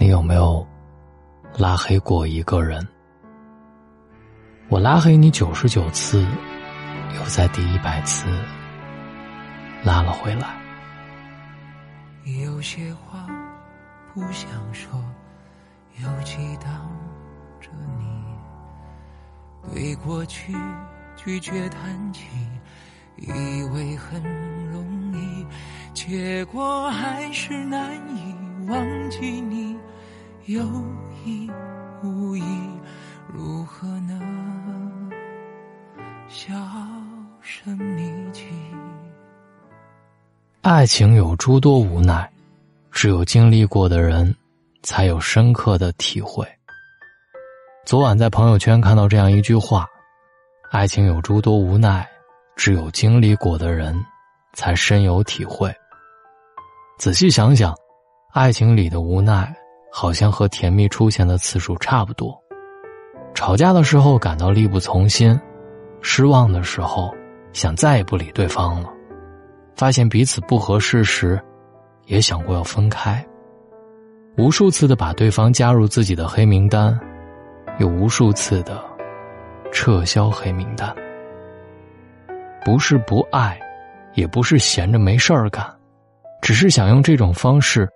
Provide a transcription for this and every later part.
你有没有拉黑过一个人？我拉黑你九十九次，又在第一百次拉了回来。有些话不想说，又激荡着你。对过去拒绝谈起，以为很容易，结果还是难以忘记你。有意无意，如何能销声匿迹？爱情有诸多无奈，只有经历过的人，才有深刻的体会。昨晚在朋友圈看到这样一句话：“爱情有诸多无奈，只有经历过的人，才深有体会。”仔细想想，爱情里的无奈，好像和甜蜜出现的次数差不多。吵架的时候感到力不从心，失望的时候想再也不理对方了。发现彼此不合适时，也想过要分开。无数次的把对方加入自己的黑名单，又无数次的撤销黑名单。不是不爱，也不是闲着没事儿干，只是想用这种方式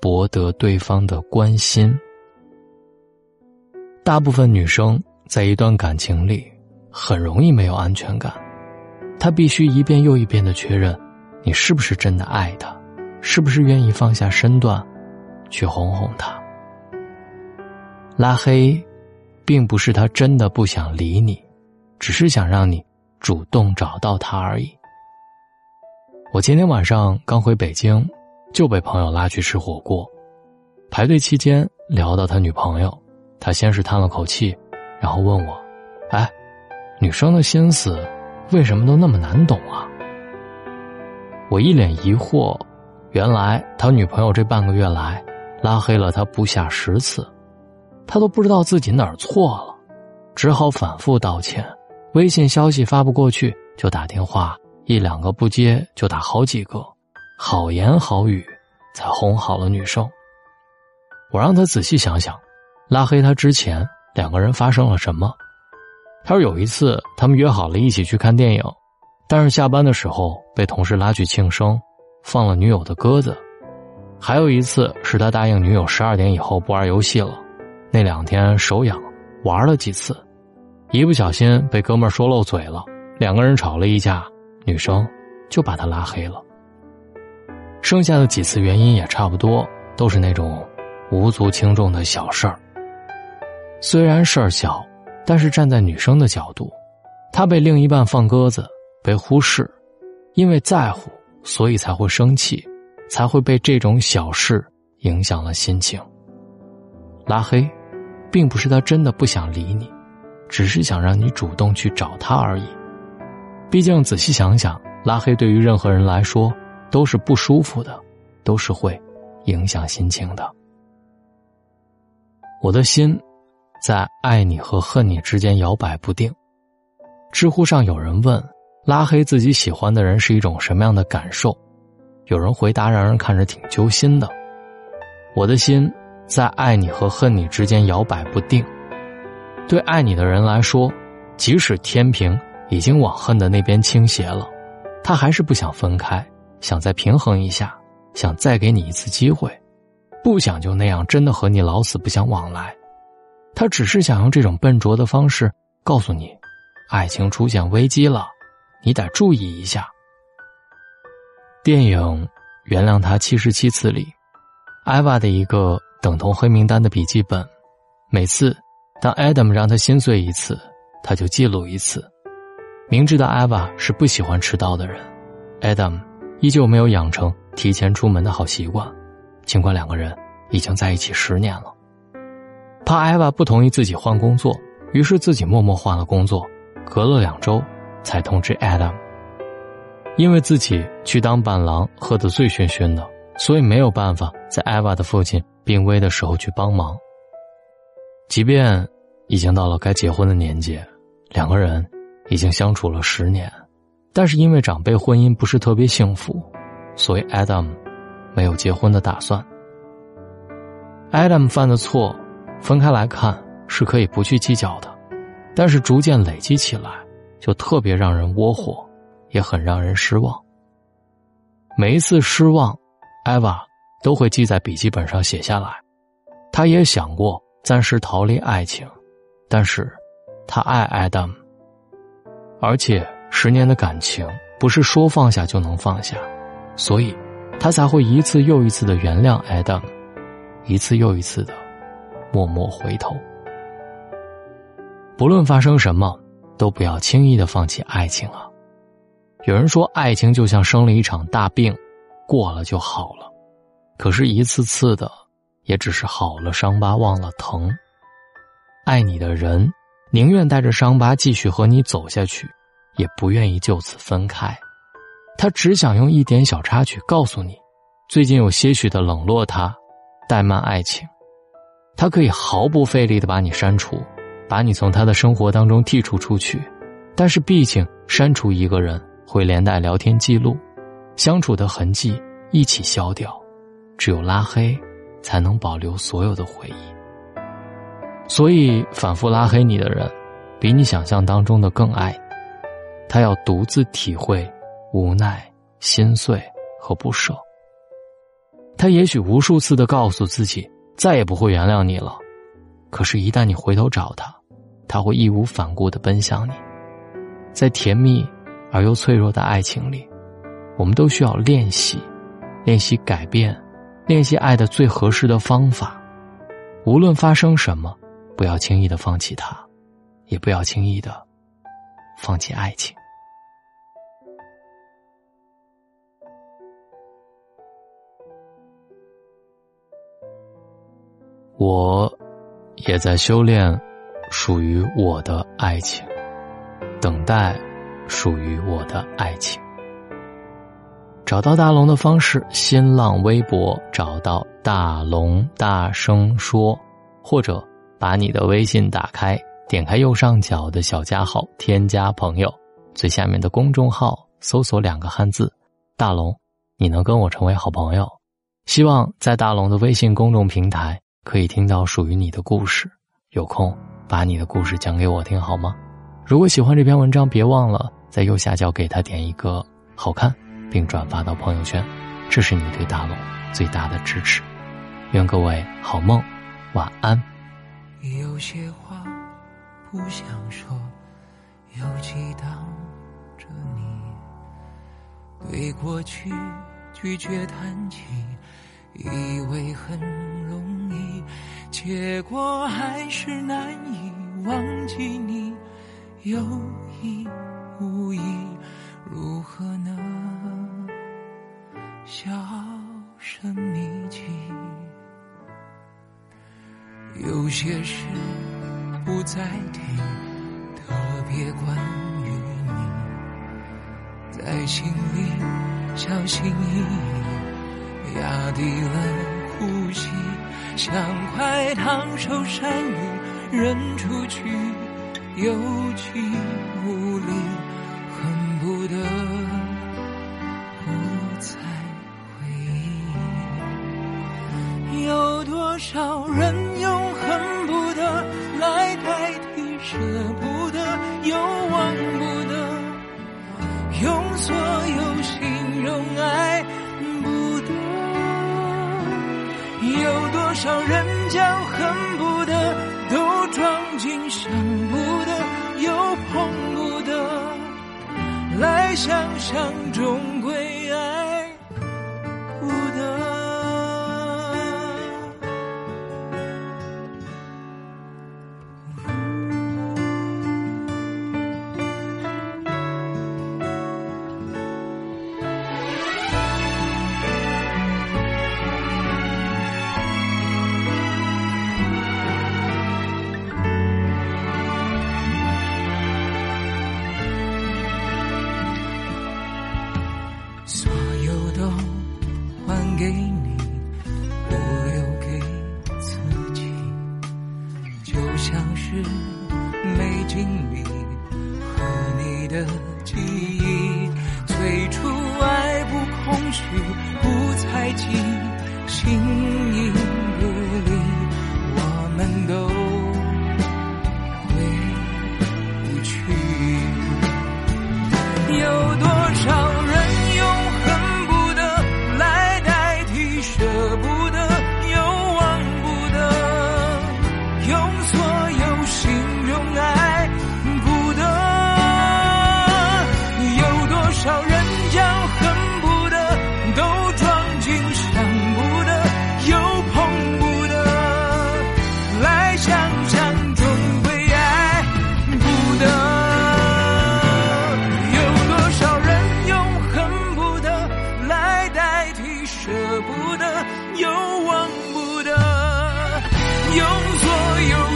博得对方的关心。大部分女生在一段感情里很容易没有安全感，她必须一遍又一遍的确认。你是不是真的爱她？是不是愿意放下身段，去哄哄她？拉黑，并不是他真的不想理你，只是想让你主动找到他而已。我今天晚上刚回北京，就被朋友拉去吃火锅。排队期间聊到他女朋友，他先是叹了口气，然后问我：“哎，女生的心思为什么都那么难懂啊？”我一脸疑惑，原来他女朋友这半个月来拉黑了他不下十次，他都不知道自己哪儿错了，只好反复道歉。微信消息发不过去就打电话，一两个不接就打好几个，好言好语才哄好了女生。我让他仔细想想，拉黑他之前两个人发生了什么。他说有一次他们约好了一起去看电影。但是下班的时候被同事拉去庆生，放了女友的鸽子。还有一次是他答应女友十二点以后不玩游戏了，那两天手痒，玩了几次，一不小心被哥们说漏嘴了，两个人吵了一架，女生就把他拉黑了。剩下的几次原因也差不多，都是那种无足轻重的小事儿。虽然事儿小，但是站在女生的角度，她被另一半放鸽子。被忽视，因为在乎，所以才会生气，才会被这种小事影响了心情。拉黑，并不是他真的不想理你，只是想让你主动去找他而已。毕竟仔细想想，拉黑对于任何人来说都是不舒服的，都是会影响心情的。我的心，在爱你和恨你之间摇摆不定。知乎上有人问。拉黑自己喜欢的人是一种什么样的感受？有人回答让人看着挺揪心的。我的心在爱你和恨你之间摇摆不定。对爱你的人来说，即使天平已经往恨的那边倾斜了，他还是不想分开，想再平衡一下，想再给你一次机会，不想就那样真的和你老死不相往来。他只是想用这种笨拙的方式告诉你，爱情出现危机了。你得注意一下。电影《原谅他七十七次》里，艾娃的一个等同黑名单的笔记本，每次当 Adam 让他心碎一次，他就记录一次。明知道艾娃是不喜欢迟到的人，Adam 依旧没有养成提前出门的好习惯，尽管两个人已经在一起十年了。怕艾娃不同意自己换工作，于是自己默默换了工作，隔了两周。才通知 Adam，因为自己去当伴郎喝得醉醺醺的，所以没有办法在艾娃的父亲病危的时候去帮忙。即便已经到了该结婚的年纪，两个人已经相处了十年，但是因为长辈婚姻不是特别幸福，所以 Adam 没有结婚的打算。Adam 犯的错，分开来看是可以不去计较的，但是逐渐累积起来，就特别让人窝火，也很让人失望。每一次失望，艾娃都会记在笔记本上写下来。他也想过暂时逃离爱情，但是，他爱 Adam，而且十年的感情不是说放下就能放下，所以，他才会一次又一次的原谅 Adam。一次又一次的默默回头。不论发生什么，都不要轻易的放弃爱情啊！有人说，爱情就像生了一场大病，过了就好了。可是，一次次的，也只是好了伤疤忘了疼。爱你的人，宁愿带着伤疤继续和你走下去，也不愿意就此分开。他只想用一点小插曲告诉你，最近有些许的冷落他。怠慢爱情，他可以毫不费力的把你删除，把你从他的生活当中剔除出去。但是，毕竟删除一个人会连带聊天记录、相处的痕迹一起消掉，只有拉黑，才能保留所有的回忆。所以，反复拉黑你的人，比你想象当中的更爱你。他要独自体会无奈、心碎和不舍。他也许无数次的告诉自己再也不会原谅你了，可是，一旦你回头找他，他会义无反顾的奔向你。在甜蜜而又脆弱的爱情里，我们都需要练习，练习改变，练习爱的最合适的方法。无论发生什么，不要轻易的放弃他，也不要轻易的放弃爱情。我，也在修炼属于我的爱情，等待属于我的爱情。找到大龙的方式：新浪微博找到大龙，大声说，或者把你的微信打开，点开右上角的小加号，添加朋友，最下面的公众号搜索两个汉字“大龙”，你能跟我成为好朋友。希望在大龙的微信公众平台。可以听到属于你的故事，有空把你的故事讲给我听好吗？如果喜欢这篇文章，别忘了在右下角给他点一个好看，并转发到朋友圈，这是你对大龙最大的支持。愿各位好梦，晚安。有些话不想说，又记到着你，对过去拒绝谈起，以为很容易。结果还是难以忘记你，有意无意，如何能销声匿迹？有些事不再提，特别关于你，在心里小心翼翼，压低了。呼吸，像块烫手山芋扔出去，有气无力，少人将恨不得都装进想不得又碰不得，来想想终归的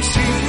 心。